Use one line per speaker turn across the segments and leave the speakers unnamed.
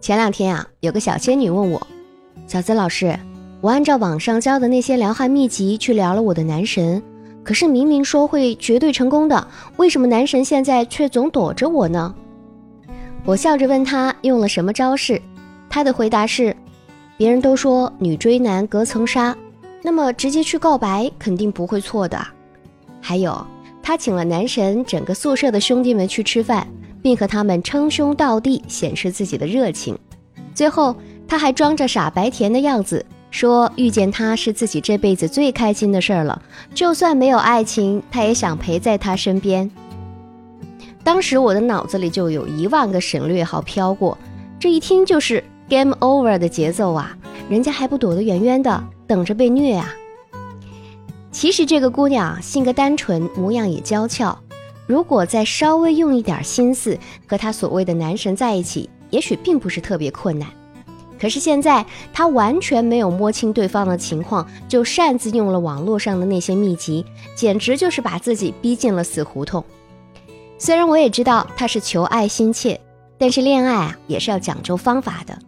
前两天啊，有个小仙女问我：“小资老师，我按照网上教的那些撩汉秘籍去撩了我的男神，可是明明说会绝对成功的，为什么男神现在却总躲着我呢？”我笑着问他用了什么招式，他的回答是：“别人都说女追男隔层纱，那么直接去告白肯定不会错的。还有，他请了男神整个宿舍的兄弟们去吃饭。”并和他们称兄道弟，显示自己的热情。最后，他还装着傻白甜的样子，说遇见他是自己这辈子最开心的事儿了。就算没有爱情，他也想陪在他身边。当时我的脑子里就有一万个省略号飘过，这一听就是 game over 的节奏啊！人家还不躲得远远的，等着被虐啊！其实这个姑娘性格单纯，模样也娇俏。如果再稍微用一点心思和他所谓的男神在一起，也许并不是特别困难。可是现在他完全没有摸清对方的情况，就擅自用了网络上的那些秘籍，简直就是把自己逼进了死胡同。虽然我也知道他是求爱心切，但是恋爱啊也是要讲究方法的。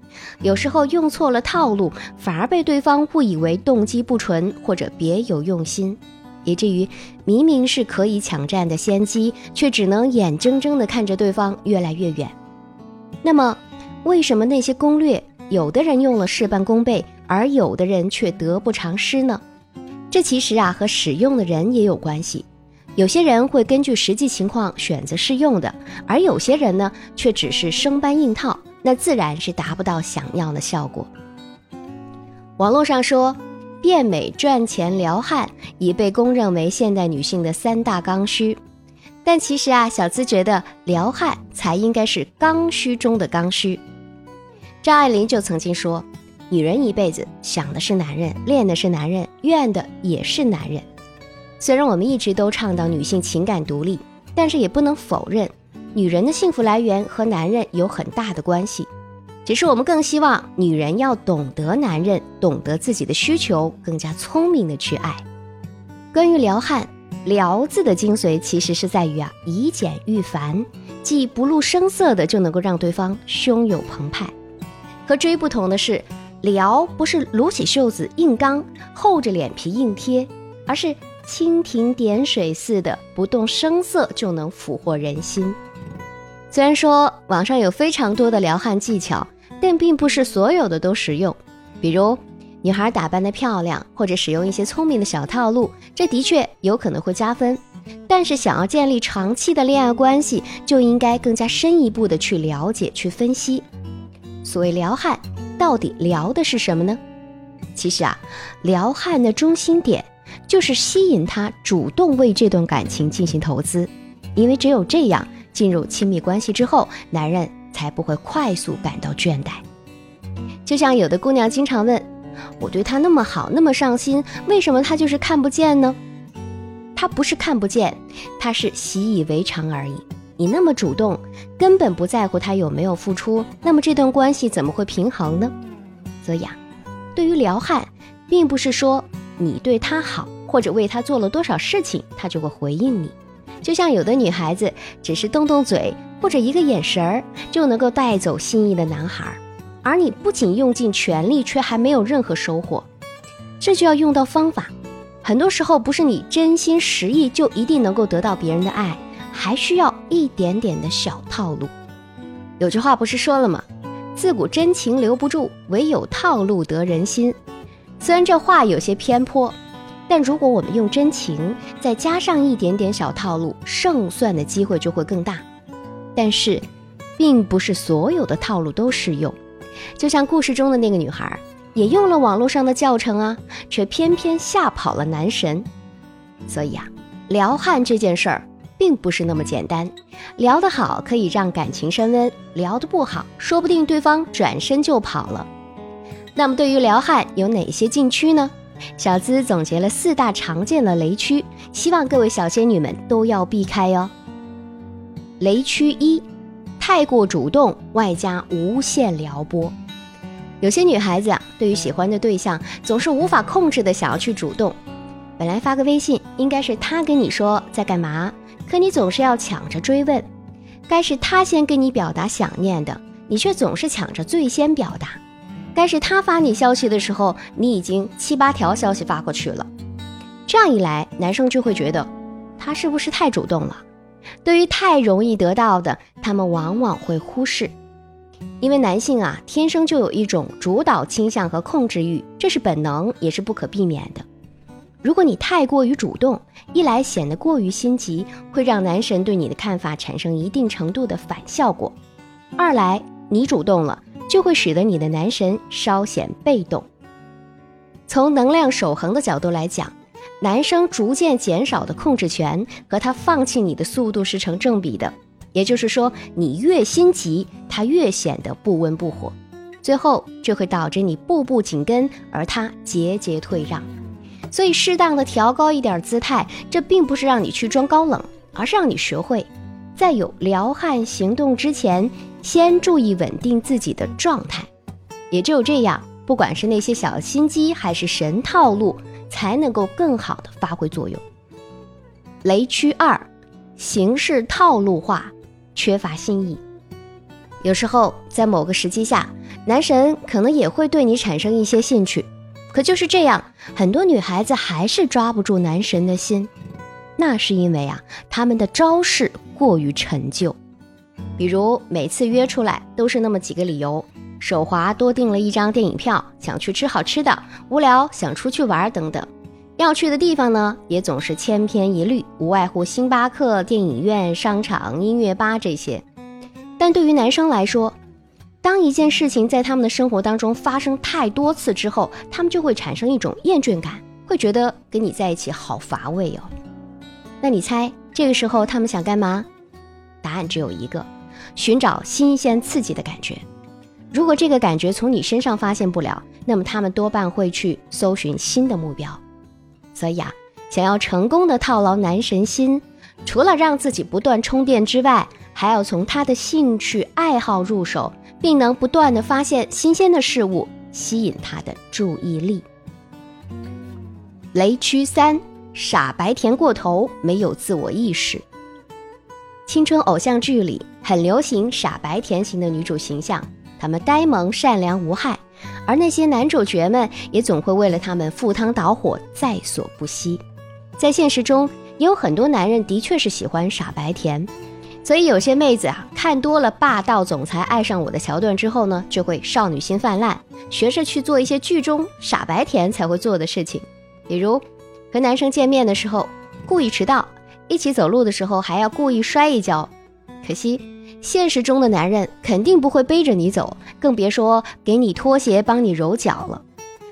有时候用错了套路，反而被对方误以为动机不纯或者别有用心。以至于明明是可以抢占的先机，却只能眼睁睁地看着对方越来越远。那么，为什么那些攻略有的人用了事半功倍，而有的人却得不偿失呢？这其实啊和使用的人也有关系。有些人会根据实际情况选择适用的，而有些人呢却只是生搬硬套，那自然是达不到想要的效果。网络上说。变美、赚钱、撩汉已被公认为现代女性的三大刚需，但其实啊，小资觉得撩汉才应该是刚需中的刚需。张爱玲就曾经说：“女人一辈子想的是男人，恋的是男人，怨的也是男人。”虽然我们一直都倡导女性情感独立，但是也不能否认，女人的幸福来源和男人有很大的关系。只是我们更希望女人要懂得男人，懂得自己的需求，更加聪明的去爱。关于撩汉，撩字的精髓其实是在于啊，以简驭繁，既不露声色的就能够让对方胸有澎湃。和追不同的是，撩不是撸起袖子硬刚，厚着脸皮硬贴，而是蜻蜓点水似的，不动声色就能俘获人心。虽然说网上有非常多的撩汉技巧。但并不是所有的都实用，比如女孩打扮的漂亮，或者使用一些聪明的小套路，这的确有可能会加分。但是想要建立长期的恋爱关系，就应该更加深一步的去了解、去分析。所谓撩汉，到底撩的是什么呢？其实啊，撩汉的中心点就是吸引他主动为这段感情进行投资，因为只有这样，进入亲密关系之后，男人。才不会快速感到倦怠。就像有的姑娘经常问：“我对他那么好，那么上心，为什么他就是看不见呢？”他不是看不见，他是习以为常而已。你那么主动，根本不在乎他有没有付出，那么这段关系怎么会平衡呢？所以啊，对于撩汉，并不是说你对他好，或者为他做了多少事情，他就会回应你。就像有的女孩子只是动动嘴。或者一个眼神儿就能够带走心仪的男孩，而你不仅用尽全力，却还没有任何收获，这就要用到方法。很多时候不是你真心实意就一定能够得到别人的爱，还需要一点点的小套路。有句话不是说了吗？自古真情留不住，唯有套路得人心。虽然这话有些偏颇，但如果我们用真情，再加上一点点小套路，胜算的机会就会更大。但是，并不是所有的套路都适用。就像故事中的那个女孩，也用了网络上的教程啊，却偏偏吓跑了男神。所以啊，撩汉这件事儿并不是那么简单。聊得好可以让感情升温，聊得不好，说不定对方转身就跑了。那么对于撩汉有哪些禁区呢？小资总结了四大常见的雷区，希望各位小仙女们都要避开哟。雷区一，太过主动，外加无限撩拨。有些女孩子啊，对于喜欢的对象，总是无法控制的想要去主动。本来发个微信，应该是他跟你说在干嘛，可你总是要抢着追问。该是他先跟你表达想念的，你却总是抢着最先表达。该是他发你消息的时候，你已经七八条消息发过去了。这样一来，男生就会觉得他是不是太主动了？对于太容易得到的，他们往往会忽视。因为男性啊，天生就有一种主导倾向和控制欲，这是本能，也是不可避免的。如果你太过于主动，一来显得过于心急，会让男神对你的看法产生一定程度的反效果；二来你主动了，就会使得你的男神稍显被动。从能量守恒的角度来讲，男生逐渐减少的控制权和他放弃你的速度是成正比的。也就是说，你越心急，他越显得不温不火，最后这会导致你步步紧跟，而他节节退让。所以，适当的调高一点姿态，这并不是让你去装高冷，而是让你学会，在有撩汉行动之前，先注意稳定自己的状态。也只有这样，不管是那些小心机还是神套路，才能够更好的发挥作用。雷区二，形式套路化。缺乏新意，有时候在某个时机下，男神可能也会对你产生一些兴趣，可就是这样，很多女孩子还是抓不住男神的心，那是因为啊，他们的招式过于陈旧，比如每次约出来都是那么几个理由：手滑多订了一张电影票，想去吃好吃的，无聊想出去玩等等。要去的地方呢，也总是千篇一律，无外乎星巴克、电影院、商场、音乐吧这些。但对于男生来说，当一件事情在他们的生活当中发生太多次之后，他们就会产生一种厌倦感，会觉得跟你在一起好乏味哦。那你猜这个时候他们想干嘛？答案只有一个：寻找新鲜刺激的感觉。如果这个感觉从你身上发现不了，那么他们多半会去搜寻新的目标。所以啊，想要成功的套牢男神心，除了让自己不断充电之外，还要从他的兴趣爱好入手，并能不断的发现新鲜的事物，吸引他的注意力。雷区三：傻白甜过头，没有自我意识。青春偶像剧里很流行傻白甜型的女主形象，他们呆萌善良无害。而那些男主角们也总会为了他们赴汤蹈火，在所不惜。在现实中，也有很多男人的确是喜欢傻白甜，所以有些妹子啊，看多了霸道总裁爱上我的桥段之后呢，就会少女心泛滥，学着去做一些剧中傻白甜才会做的事情，比如和男生见面的时候故意迟到，一起走路的时候还要故意摔一跤。可惜。现实中的男人肯定不会背着你走，更别说给你拖鞋帮你揉脚了，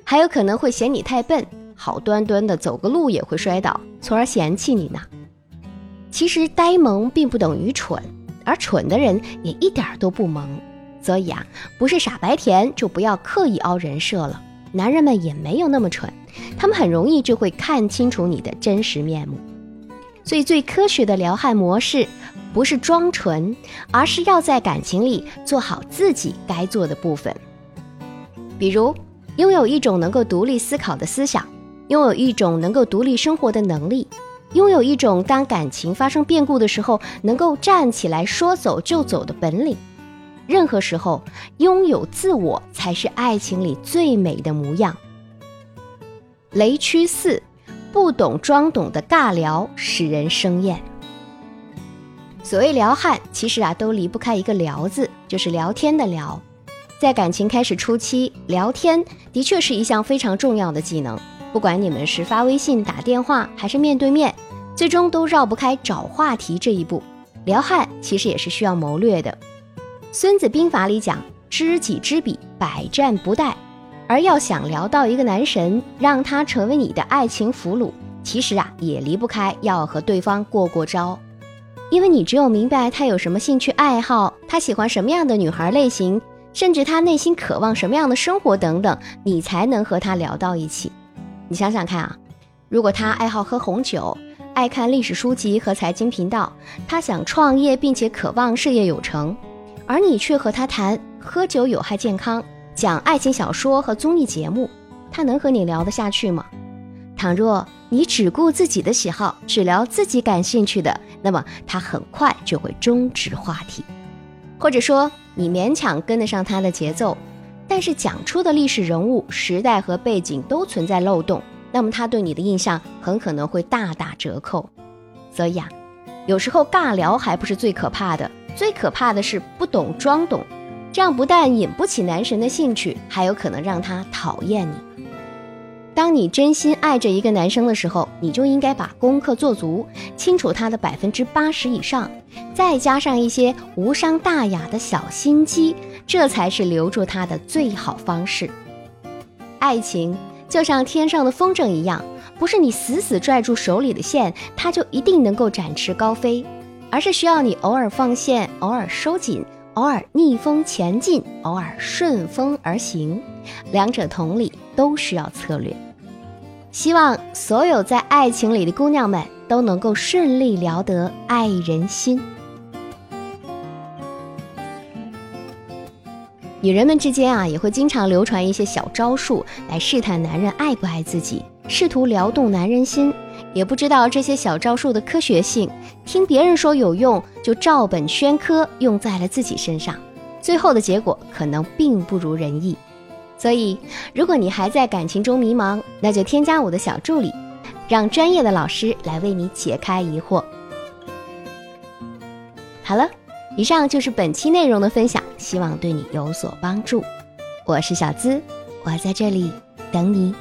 还有可能会嫌你太笨，好端端的走个路也会摔倒，从而嫌弃你呢。其实呆萌并不等于蠢，而蠢的人也一点都不萌。所以啊，不是傻白甜就不要刻意凹人设了。男人们也没有那么蠢，他们很容易就会看清楚你的真实面目。最最科学的撩汉模式。不是装纯，而是要在感情里做好自己该做的部分。比如，拥有一种能够独立思考的思想，拥有一种能够独立生活的能力，拥有一种当感情发生变故的时候能够站起来说走就走的本领。任何时候，拥有自我才是爱情里最美的模样。雷区四，不懂装懂的尬聊使人生厌。所谓撩汉，其实啊都离不开一个“聊”字，就是聊天的“聊”。在感情开始初期，聊天的确是一项非常重要的技能。不管你们是发微信、打电话，还是面对面，最终都绕不开找话题这一步。撩汉其实也是需要谋略的。《孙子兵法》里讲：“知己知彼，百战不殆。”而要想聊到一个男神，让他成为你的爱情俘虏，其实啊也离不开要和对方过过招。因为你只有明白他有什么兴趣爱好，他喜欢什么样的女孩类型，甚至他内心渴望什么样的生活等等，你才能和他聊到一起。你想想看啊，如果他爱好喝红酒，爱看历史书籍和财经频道，他想创业并且渴望事业有成，而你却和他谈喝酒有害健康，讲爱情小说和综艺节目，他能和你聊得下去吗？倘若你只顾自己的喜好，只聊自己感兴趣的，那么他很快就会终止话题。或者说你勉强跟得上他的节奏，但是讲出的历史人物、时代和背景都存在漏洞，那么他对你的印象很可能会大打折扣。所以啊，有时候尬聊还不是最可怕的，最可怕的是不懂装懂，这样不但引不起男神的兴趣，还有可能让他讨厌你。当你真心爱着一个男生的时候，你就应该把功课做足，清楚他的百分之八十以上，再加上一些无伤大雅的小心机，这才是留住他的最好方式。爱情就像天上的风筝一样，不是你死死拽住手里的线，它就一定能够展翅高飞，而是需要你偶尔放线，偶尔收紧，偶尔逆风前进，偶尔顺风而行，两者同理，都需要策略。希望所有在爱情里的姑娘们都能够顺利聊得爱人心。女人们之间啊，也会经常流传一些小招数来试探男人爱不爱自己，试图撩动男人心。也不知道这些小招数的科学性，听别人说有用，就照本宣科用在了自己身上，最后的结果可能并不如人意。所以，如果你还在感情中迷茫，那就添加我的小助理，让专业的老师来为你解开疑惑。好了，以上就是本期内容的分享，希望对你有所帮助。我是小资，我在这里等你。